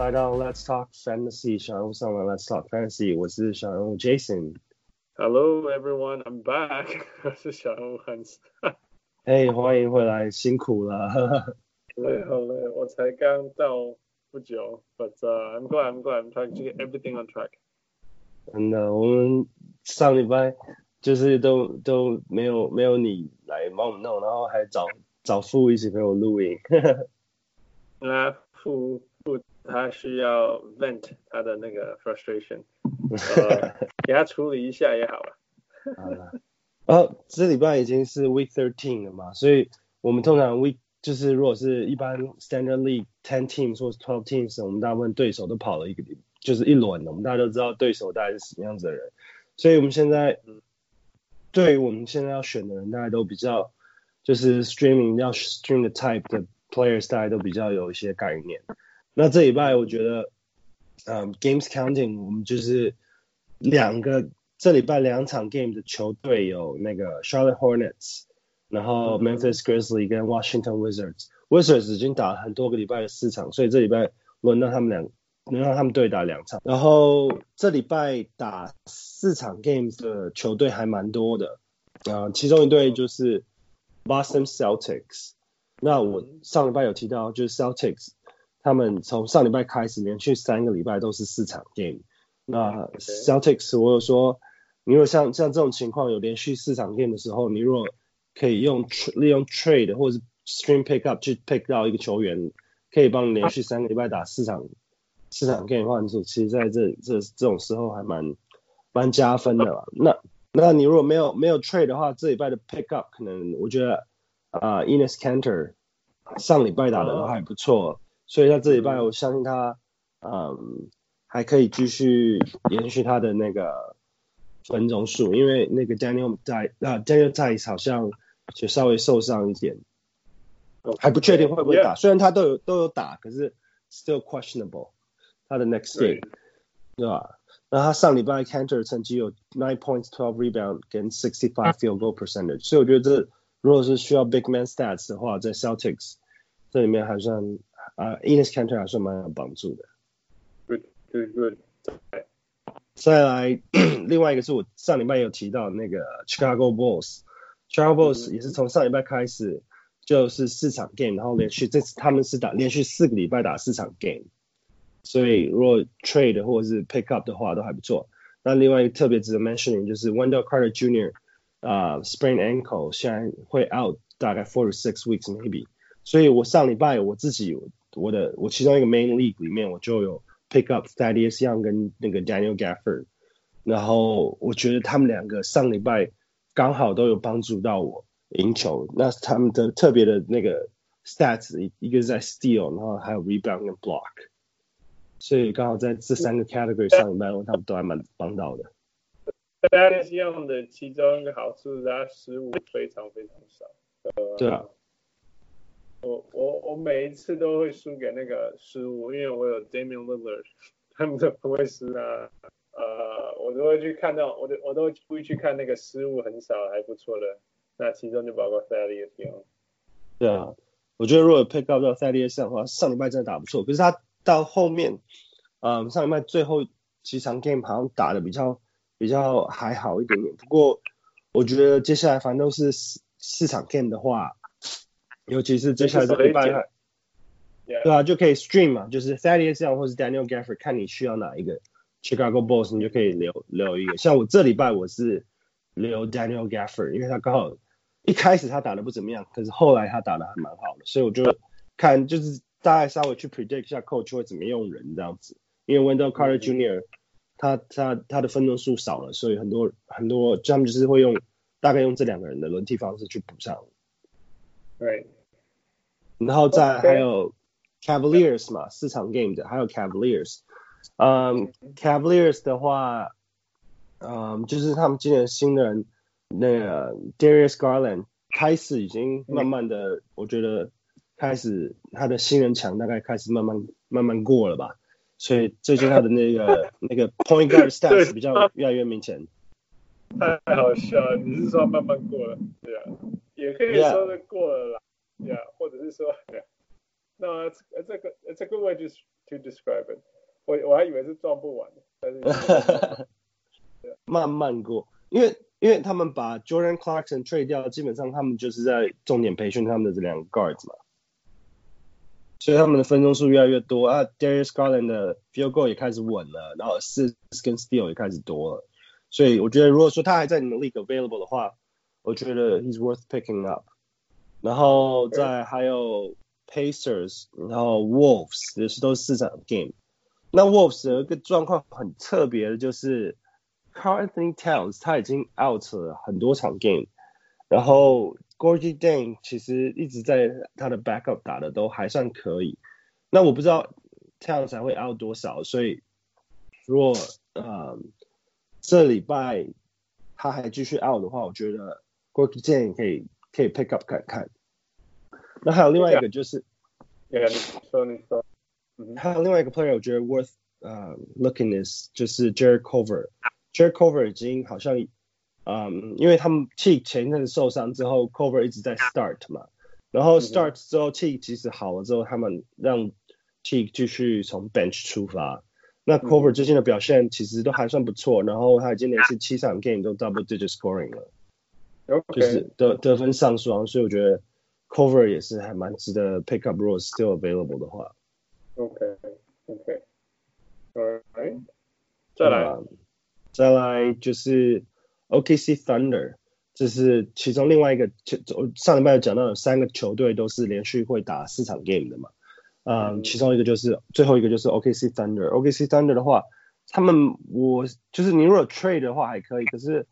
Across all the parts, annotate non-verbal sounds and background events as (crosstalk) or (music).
来到 Let's Talk Fantasy，小人物上了 Let's Talk Fantasy，我是小人物 Jason。Hello everyone, I'm back。我是小人物 Hans。(laughs) 嘿，欢迎回来，辛苦了。累，好累，我才刚到不久，But、uh, I'm glad, I'm glad, I'm trying to get everything on track。真的，我们上礼拜就是都都没有没有你来帮我们弄，然后还找找父一起陪我录音。那父 (laughs) 父他需要 vent 他的那个 frustration，(laughs) 呃，给他处理一下也好了。好了，哦，这礼拜已经是 week thirteen 了嘛，所以我们通常 week 就是如果是一般 standard league ten teams 或者 twelve teams，我们大部分对手都跑了一个就是一轮的，我们大家都知道对手大概是什么样子的人，所以我们现在对于我们现在要选的人，大家都比较就是 streaming 要 stream the type 的。Players 大家都比较有一些概念。那这礼拜我觉得，嗯，Games Counting 我们就是两个这礼拜两场 Game 的球队有那个 Charlotte Hornets，然后 Memphis Grizzlies 跟 Washington Wizards。Wizards 已经打了很多个礼拜的四场，所以这礼拜轮到他们两，能让他们对打两场。然后这礼拜打四场 Games 的球队还蛮多的，啊、呃，其中一队就是 Boston Celtics。那我上礼拜有提到，就是 Celtics，他们从上礼拜开始连续三个礼拜都是四场 game。那 Celtics，我有说，你如果像像这种情况有连续四场 game 的时候，你如果可以用利用 trade 或者是 stream pick up 去 pick 到一个球员，可以帮你连续三个礼拜打四场四场 game 的话，你说其实在这这这种时候还蛮蛮加分的吧。那那你如果没有没有 trade 的话，这礼拜的 pick up 可能我觉得。啊、uh,，Enes Kanter 上礼拜打的都还不错，oh. 所以在这礼拜我相信他，嗯，还可以继续延续他的那个分钟数，因为那个 Daniel 在啊 Daniel Theis 好像就稍微受伤一点.还不确定会不会打.虽然他都有都有打，可是 still questionable 他的 next game，对吧？那他上礼拜 Kanter 成绩有 nine points, twelve rebound 跟 sixty five field goal percentage，所以我觉得这。如果是需要 big man stats 的话，在 Celtics 这里面还算啊、uh,，Enes Kanter 还算蛮有帮助的。Good, good, good. 再来，另外一个是我上礼拜有提到那个 Chicago Bulls，Chicago Bulls 也是从上礼拜开始就是四场 game，然后连续这次他们是打连续四个礼拜打四场 game，所以如果 trade 或者是 pick up 的话都还不错。那另外一个特别值得 mentioning 就是 Wendell Carter Jr. 啊、uh,，sprain ankle 现在会 out 大概 four to six weeks maybe，所以我上礼拜我自己我的我其中一个 main league 里面我就有 pick up Thaddeus Young 跟那个 Daniel Gafford，然后我觉得他们两个上礼拜刚好都有帮助到我赢球，那他们的特别的那个 stats 一一个是在 steal，然后还有 rebound 跟 block，所以刚好在这三个 category 上礼拜他们都还蛮帮到的。Thaddeus Young 的其中一个好处是他失误非常非常少。呃，对啊。我我我每一次都会输给那个失误，因为我有 Damian Lillard，(laughs) 他们都不会输啊。呃，我都会去看到，我都我都会去看那个失误很少还不错的，那其中就包括 Thaddeus。对啊，我觉得如果 pick up 到 Steady 的话，上礼拜真的打不错，可是他到后面，嗯、上礼拜最后几场 game 好像打的比较。比较还好一点点，不过我觉得接下来反正都是四场 game 的话，尤其是接下来这礼拜，对啊，就可以 stream 嘛，就是 Thaddeus Young 或是 Daniel Gafford，看你需要哪一个 Chicago Bulls，你就可以留留一个。像我这礼拜我是留 Daniel Gafford，因为他刚好一开始他打的不怎么样，可是后来他打的还蛮好的，所以我就看就是大概稍微去 predict 一下 coach 会怎么用人这样子，因为 Wendell Carter Jr.、嗯。他他他的分钟数少了，所以很多很多他们就是会用大概用这两个人的轮替方式去补上。对。然后再还有 Cavaliers 嘛，四场 game 的，还有 Cavaliers。嗯，Cavaliers 的话，嗯，就是他们今年新的人那个 Darius Garland 开始已经慢慢的，我觉得开始他的新人墙大概开始慢慢慢慢过了吧。所以最近他的那个 (laughs) 那个 point guard (laughs) stats 比较越来越明显。太好笑了，你是说慢慢过了？对啊，也可以说是过了啦。对啊，或者是说。那这个 it's a good way to to describe it。我我还以为是撞不完，但是 (laughs) 慢慢过，因为因为他们把 Jordan Clarkson trade 掉，基本上他们就是在重点培训他们的这两个 guards 嘛，所以他们的分钟数越来越多啊。Darius Garland 的 field goal 也开始稳了，然后 assists 跟 steal 也开始多了，所以我觉得如果说他还在你们 league available 的话，我觉得 he's worth picking up。然后再还有 Pacers，然后 Wolves 也是都是四场 game。那 Wolves 有一个状况很特别的，就是 Carl Anthony Towns 他已经 out 了很多场 game，然后 Gorgui Dieng 其实一直在他的 backup 打的都还算可以。那我不知道 Towns 会 out 多少，所以如果呃这礼拜他还继续 out 的话，我觉得 Gorgui Dieng 可以可以 pick up 看看。那还有另外一个就是，yeah, 你说你说。还有另外一个 player，我觉得 worth 呃、uh, looking is 就是 Jarrett Culver。Jarrett Culver 已经好像，嗯，因为他们 Teague 前一阵子受伤之后，Culver 一直在 start 嘛，然后 start 之后 Teague 其实好了之后，他们让 Teague 继续从 bench 出发。那 Culver 最近的表现其实都还算不错，然后他已经连续七场 game 都 double digit scoring 了.就是得得分上双，所以我觉得 Culver 也是还蛮值得 pick up，如果 still available 的话。OK，OK，Alright，再来，嗯，再来就是 OKC Thunder，这是其中另外一个，上礼拜有讲到有三个球队都是连续会打四场 game 的嘛，嗯，其中一个就是最后一个就是 OKC Thunder，OKC Thunder 的话，他们我就是你如果 trade 的话还可以，可是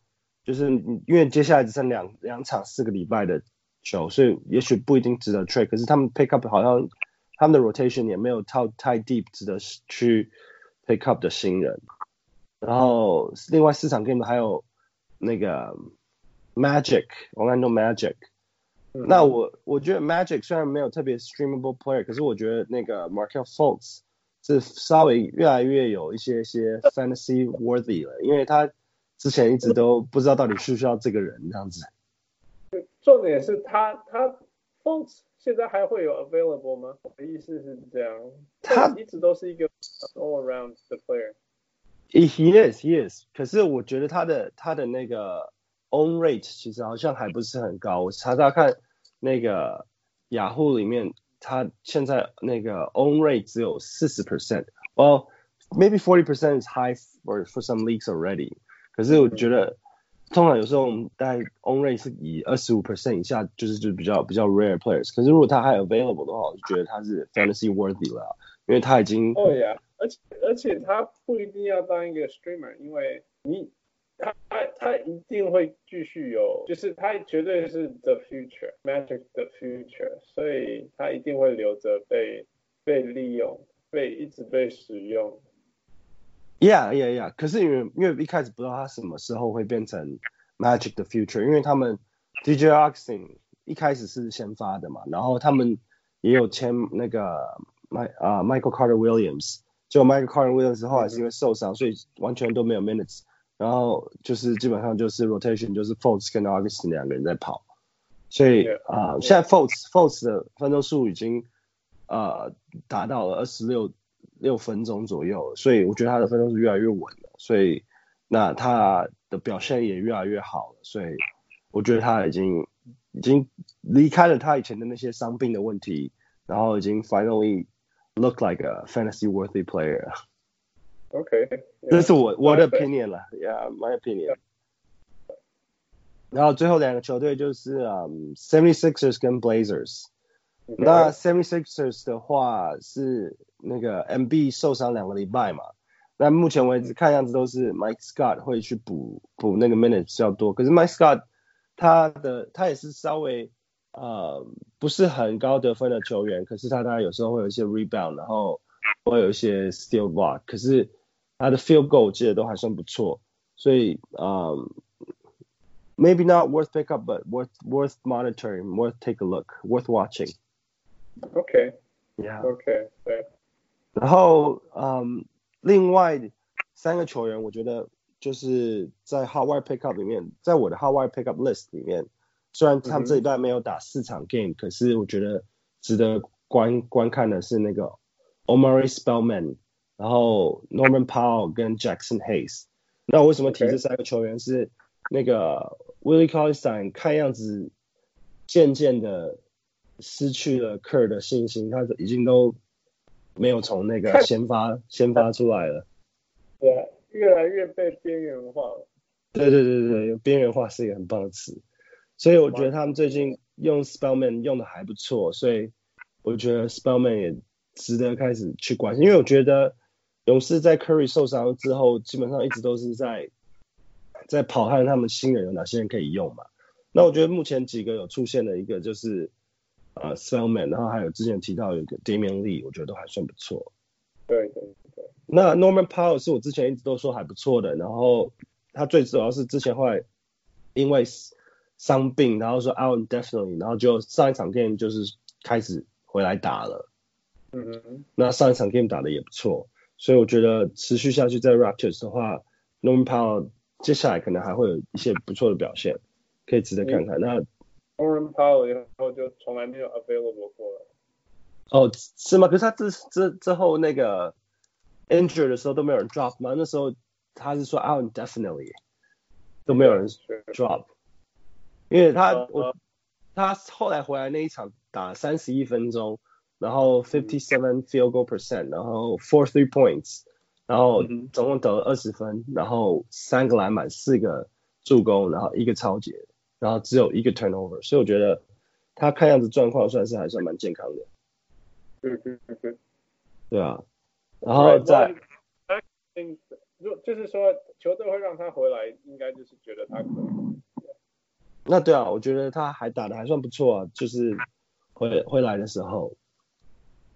就是因为接下来只剩两两场四个礼拜的球，所以也许不一定值得 trade，可是他们 pick up 好像。他们的 rotation 也没有太太 deep，值得去 pick up 的新人。然后另外四场 game 还有那个 Magic，Orlando Magic。那我我觉得 Magic 虽然没有特别 streamable player，可是我觉得那个 Markelle Fultz 是稍微越来越有一些些 fantasy worthy 了，因为他之前一直都不知道到底需不需要这个人这样子。重点是他他 Fultz 现在还会有 available 吗？我的意思是这样，他一直都是一个 all around 的 player。He is, he is。可是我觉得他的他的那个 own rate 其实好像还不是很高。我查查看那个雅虎里面，他现在那个 own rate 只有四十 percent。Well, maybe forty percent is high for for some leagues already。可是我觉得。通常有时候我们大概 own rate 是以二十五 percent 以下，就是就比较比较 rare players。可是如果他还 available 的话，我就觉得他是 fantasy worthy 了，因为他已经。哦呀，而且而且他不一定要当一个 streamer，因为你他他他一定会继续有，就是他绝对是 the future magic the future，所以他一定会留着被被利用，被一直被使用。Yeah, yeah, yeah. 可是因为因为一开始不知道他什么时候会变成 Magic 的 future，因为他们 DJ Augustin 一开始是先发的嘛，然后他们也有签那个麦啊 Michael Carter Williams，就 Michael Carter Williams 后来是因为受伤，所以完全都没有 minutes，然后就是基本上就是 rotation 就是 Fultz 跟 Augustin 两个人在跑，所以啊、呃、现在 Fultz Fultz 的分钟数已经呃达到了二十六。六分钟左右，所以我觉得他的分钟是越来越稳了，所以那他的表现也越来越好了，所以我觉得他已经已经离开了他以前的那些伤病的问题，然后已经 finally look like a fantasy worthy player。OK，这是我我的 opinion 了，Yeah，my opinion。然后最后两个球队就是嗯 Seventy-Sixers 跟 Blazers。那 Seventy-Sixers 的话是那个 MB 受伤两个礼拜嘛，那目前为止看样子都是 Mike Scott 会去补补那个 minutes 比较多，可是 Mike Scott 他的他也是稍微呃不是很高得分的球员，可是他当然有时候会有一些 rebound，然后会有一些 steal block，可是他的 field goal 我记得都还算不错，所以呃 maybe not worth pick up but worth worth monitoring, worth take a look, worth watching。 OK，Yeah，OK，对。然后，嗯，另外三个球员，我觉得就是在 Wire Pickup 里面，在我的 Wire Pickup List 里面，虽然他们这一段没有打四场 Game，、嗯、可是我觉得值得观观看的是那个 Omari Spellman，然后 Norman Powell 跟 Jackson Hayes。那我为什么提这三个球员？是那个 Willie c o l l i s t e i n 看样子渐渐的失去了 Kerr 的信心，他已经都没有从那个先发先发出来了。对，越来越被边缘化了。对对对对，边缘化是一个很棒的词。所以我觉得他们最近用 Spellman 用的还不错，所以我觉得 Spellman 也值得开始去关心，因为我觉得勇士在 Curry 受伤之后，基本上一直都是在在跑看他们新人有哪些人可以用嘛。那我觉得目前几个有出现的一个就是呃 Spellman，然后还有之前提到有一个 Damian Lee，我觉得都还算不错。对对对。那 Norman Powell 是我之前一直都说还不错的，然后他最主要是之前后来因为伤病，然后说 out indefinitely，然后就上一场 game 就是开始回来打了。嗯哼。那上一场 game 打的也不错，所以我觉得持续下去在 Raptors 的话，Norman Powell 接下来可能还会有一些不错的表现，可以值得看看。嗯、那 Norman Powell 以后就从来没有 available 过了。哦，是吗？可是他之之之后那个 injured 的时候都没有人 drop 吗？那时候他是说 out indefinitely，都没有人 drop，因为他、uh, 我他后来回来那一场打三十一分钟。然后 fifty seven field goal percent，然后 four three points，然后总共得了二十分，然后三个篮板，四个助攻，然后一个超截，然后只有一个 turnover，所以我觉得他看样子状况算是还算蛮健康的。对啊，然后在，如果就是说球队会让他回来，应该就是觉得他可以。那对啊，我觉得他还打的还算不错啊，就是回回来的时候。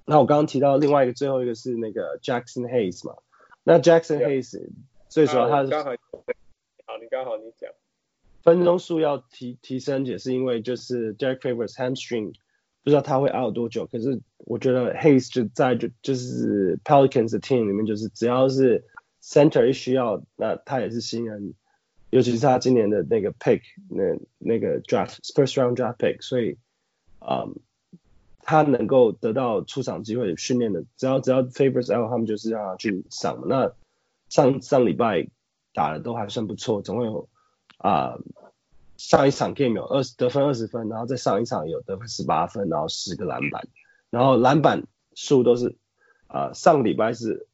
那我刚刚提到另外一个最后一个是那个 Jackson Hayes 嘛，那 Jackson Hayes 最主要他是刚好，好你刚好你讲分钟数要提提升，也是因为就是 Derek Favors hamstring 不知道他会 out 多久，可是我觉得 Hayes 就在就就是 Pelicans 的 team 里面，就是只要是 center 一需要，那他也是新人，尤其是他今年的那个 pick 那那个 draft first round draft pick，所以嗯。他能够得到出场机会训练的，只要只要 Favors out，他们就是让他去上。那上上礼拜打的都还算不错，总共有啊、呃、上一场 game 有二十得分二十分，然后再上一场有得分十八分，然后十个篮板，然后篮板数都是啊、呃、上个礼拜是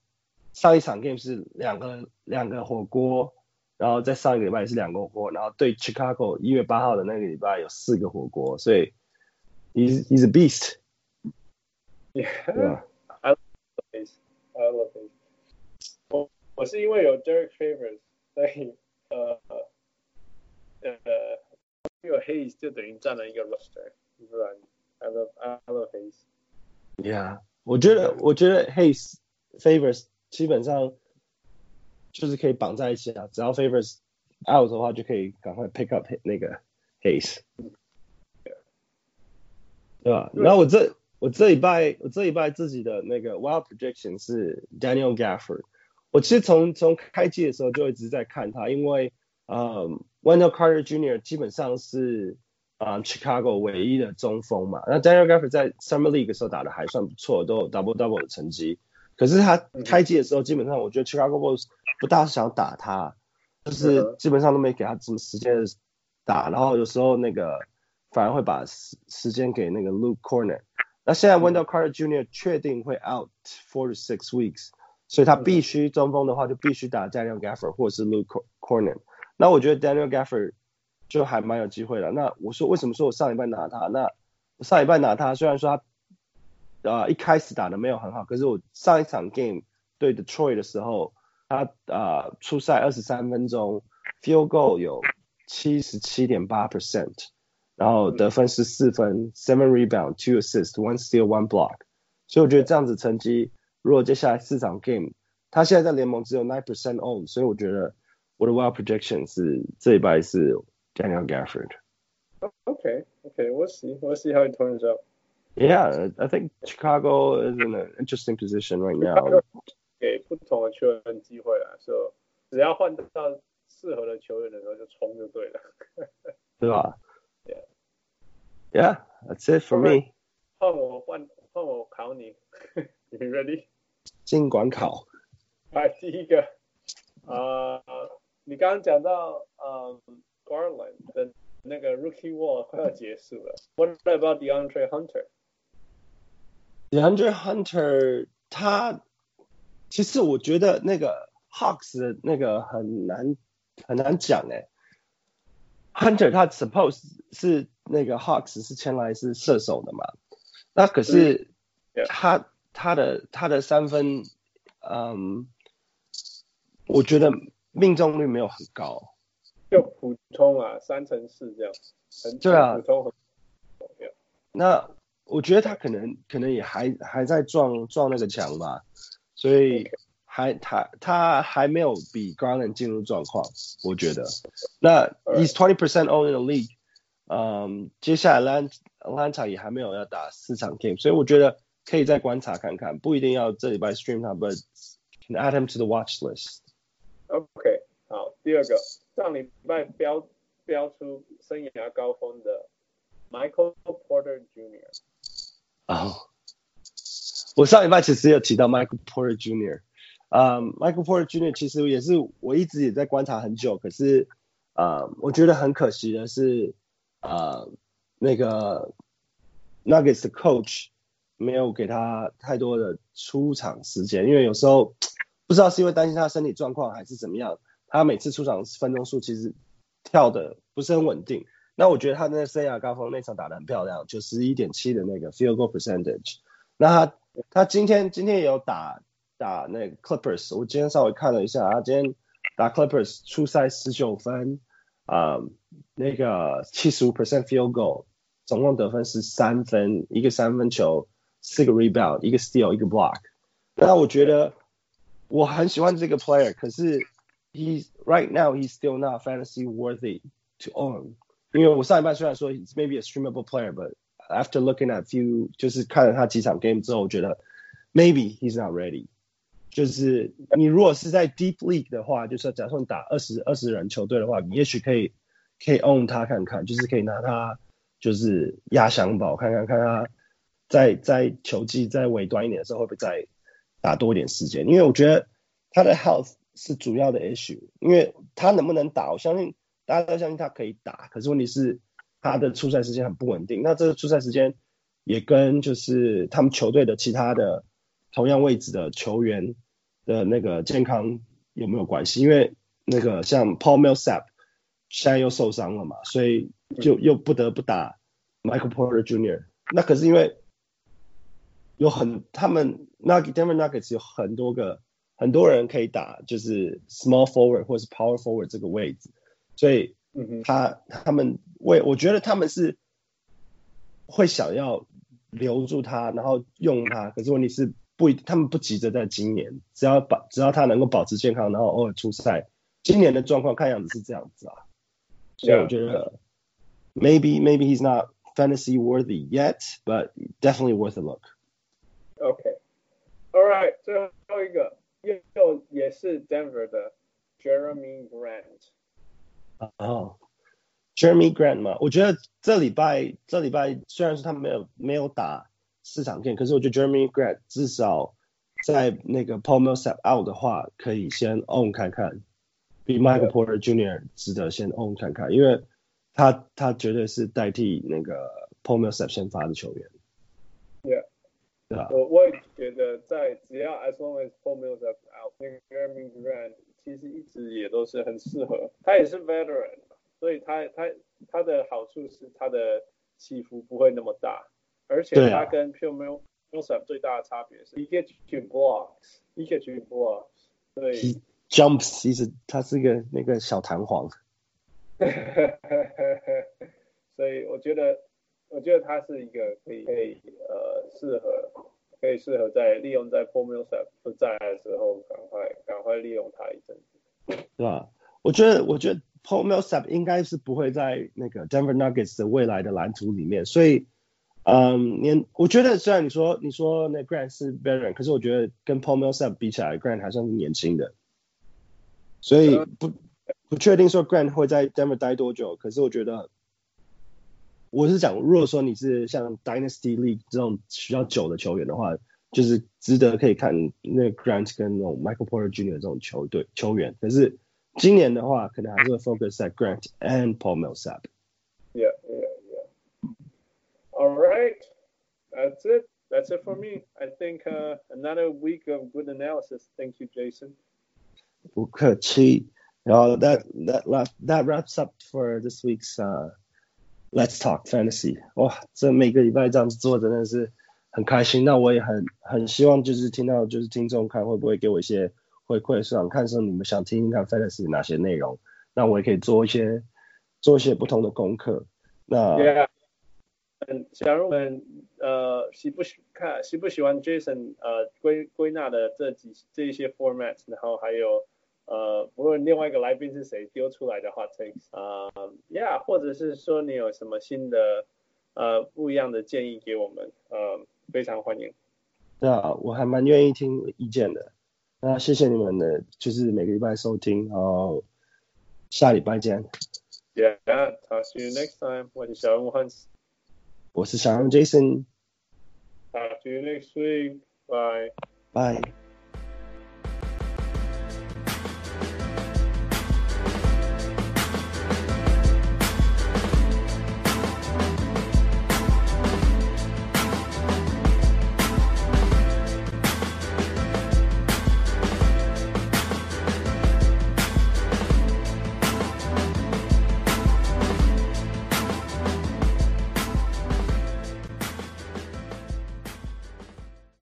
上一场 game 是两个两个火锅，然后再上一个礼拜也是两个火锅，然后对 Chicago 一月八号的那个礼拜有四个火锅，所以 he's he's a beast。Yeah, (laughs) I love it. I love it. 我我是因为有 Derek Favors，所以呃呃有 Hayes 就等于占了一个 roster，不然 I love I love Hayes。Yeah，我觉得我觉得 Hayes Favors 基本上就是可以绑在一起啊，只要 Favors out 的话，就可以赶快 pick up 那个 Hayes，对吧？然后我这。我这礼拜我这礼拜自己的那个 wild projection 是 Daniel Gafford。我其实从从开季的时候就一直在看他，因为呃 Wendell Carter Jr. 基本上是啊、呃、Chicago 唯一的中锋嘛。那 Daniel Gafford 在 Summer League 的时候打得还算不错，都有 double double 的成绩。可是他开季的时候，基本上我觉得 Chicago Bulls 不大想打他，就是基本上都没给他什么时间打，然后有时候那个反而会把时时间给那个 Luke Cornet。那现在 Wendell Carter Jr. 确定会 out four to six weeks，所以他必须中锋的话就必须打 Daniel Gafford 或者是 Luke Kornet。那我觉得 Daniel Gaffer 就还蛮有机会的。那我说为什么说我上一半拿他？那我上一半拿他，虽然说他啊、呃、一开始打的没有很好，可是我上一场 game 对 Detroit 的时候，他啊、呃、出赛二十三分钟，field goal 有七十七点八 percent。然后得分十四分，seven rebound, two assist, one steal, one block。所以我觉得这样子成绩，如果接下来四场 game，他现在在联盟只有 nine percent own，所以我觉得我的 wild projection 是这一拜是 Daniel Gafford。Okay, okay, we'll see, we'll see how it turns out. Yeah, I think Chicago is in an interesting position right now. (laughs) 给不同的球员机会啊，所以只要换到适合的球员的时候就冲就对了，对吧？Yeah, that's it for me. 换我换换我考你。 You ready？尽管考。来，第一个，啊、(laughs) uh,， 你刚刚讲到，嗯、um,，Garland 的那个 Rookie Wall 快要结束了。What about DeAndre Hunter？DeAndre Hunter，他其实我觉得那个 Hawks 的那个很难很难讲哎。Hunter 他 suppose 是那个 Hawks 是前来是射手的嘛？那可是他、yeah. 他的他的三分，嗯。我觉得命中率没有很高，就普通啊，三成四这样，很对啊，普通很。那我觉得他可能可能也还还在撞撞那个墙吧，所以还、他他还没有比 Garland 进入状况，我觉得。那 He's twenty percent owned in the league，嗯，接下来 Atlanta 也还没有要打四场 game，所以我觉得可以再观察看看，不一定要这礼拜 stream 他，but can add him to the watch list。OK，好，第二个上礼拜飙飙出生涯高峰的 Michael Porter Jr. 啊、oh，我上礼拜其实有提到 Michael Porter Jr. 啊、um,，Michael Porter Jr. 其实也是我一直也在观察很久，可是啊我觉得很可惜的是啊，uh, 那个 Nuggets 的 Coach 没有给他太多的出场时间，因为有时候。不知道是因为担心他身体状况还是怎么样，他每次出场分钟数其实跳的不是很稳定。那我觉得他那个生涯高峰那场打得很漂亮，九十一点七的那个 field goal percentage。那他他今天今天也有打打那个 Clippers，我今天稍微看了一下，他今天打 Clippers 出赛十九分，啊、那个七十五 percent field goal，总共得分是三分，一个三分球，四个 rebound，一个 steal，一个 block。那我觉得。我很喜欢这个 player，可是 he's right now he's still not fantasy worthy to own。因为我上一半虽然说 he's maybe a streamable player，but after looking at few 就是看了他几场 game 之后，我觉得 maybe he's not ready。就是你如果是在 deep league 的话，就是假如说你打二十二十人球队的话，你也许可以可以 own 他看看，就是可以拿他就是压箱宝看看看他在在球季在尾端一点的时候会不会再。打多一点时间，因为我觉得他的 health 是主要的 issue。因为他能不能打，我相信大家都相信他可以打，可是问题是他的出赛时间很不稳定。那这个出赛时间也跟就是他们球队的其他的同样位置的球员的那个健康有没有关系？因为那个像 Paul Millsap 现在又受伤了嘛，所以就又不得不打 Michael Porter Jr.。那可是因为有很他们。那 Denver Nuggets 有很多个很多人可以打，就是 small forward 或是 power forward 这个位置，所以他他们为我觉得他们是会想要留住他，然后用他，可是问题是不，他们不急着在今年，只要保只要他能够保持健康，然后偶尔出赛，今年的状况看样子是这样子啊，所以我觉得 maybe maybe he's not fantasy worthy yet，but definitely worth a look。Okay。All right，最后一个又也是 Denver 的 Jeremy Grant。哦、oh，Jeremy Grant 嘛，我觉得这礼拜这礼拜虽然是他没有没有打四场 game，可是我觉得 Jeremy Grant 至少在那个 Paul Millsap out 的话，可以先 own 看看，比 Michael Porter Jr. 值得先 own 看看，因为他他绝对是代替那个 Paul Millsap 先发的球员。Yeah。我我也觉得，在只要 as long as Paul Millsap out，那个 Jerami Grant 其实一直也都是很适合。他也是 veteran，所以他他他的好处是他的起伏不会那么大，而且他跟 Paul Millsap 最大的差别是，he gets you blocks，he gets you blocks，对，he jumps，其实他是个那个小弹簧。所以我觉得。我觉得它是一个可以可以呃适合可以适合在利用在 Millsap 不在的时候赶快赶快利用它一阵子，对吧？我觉得我觉得 Paul Millsap 应该是不会在那个 Denver Nuggets 的未来的蓝图里面，所以嗯，年我觉得虽然你说你说那 Grant 是 veteran，可是我觉得跟 Paul Millsap 比起来，Grant 还算是年轻的，所以不不确定说 Grant 会在 Denver 待多久，可是我觉得。我是讲，如果说你是像 Dynasty League 这种需要久的球员的话 就是值得可以看那个 Grant 跟那种 Michael Porter Jr. 这种球队球员。可是今年的话，可能还是会 focus 在 Grant and Paul Millsap。Yeah, yeah, yeah. All right, that's it. That's it for me. I think uh, another week of good analysis. Thank you, Jason. 不客气。然后 that that that wraps up for this week's uh, Let's Talk Fantasy。哇，这每个礼拜这样子做真的是很开心。那我也很很希望就是听到就是听众看会不会给我一些回馈，想看说你们想听听看 Fantasy 哪些内容，那我也可以做一些做一些不同的功课。那。Yeah. 嗯，假如我们呃喜不喜看喜不喜欢 Jason 呃归归纳的这几这一些 format，然后还有呃无论另外一个来宾是谁丢出来的 hot takes 啊、呃、，Yeah，或者是说你有什么新的呃不一样的建议给我们，呃非常欢迎。对啊，我还蛮愿意听意见的。那谢谢你们的，就是每个礼拜收听，然后下礼拜见。Yeah，talk to you next time。我是小人物 Hans。我是小人 Jason。Talk to you next week. Bye. Bye.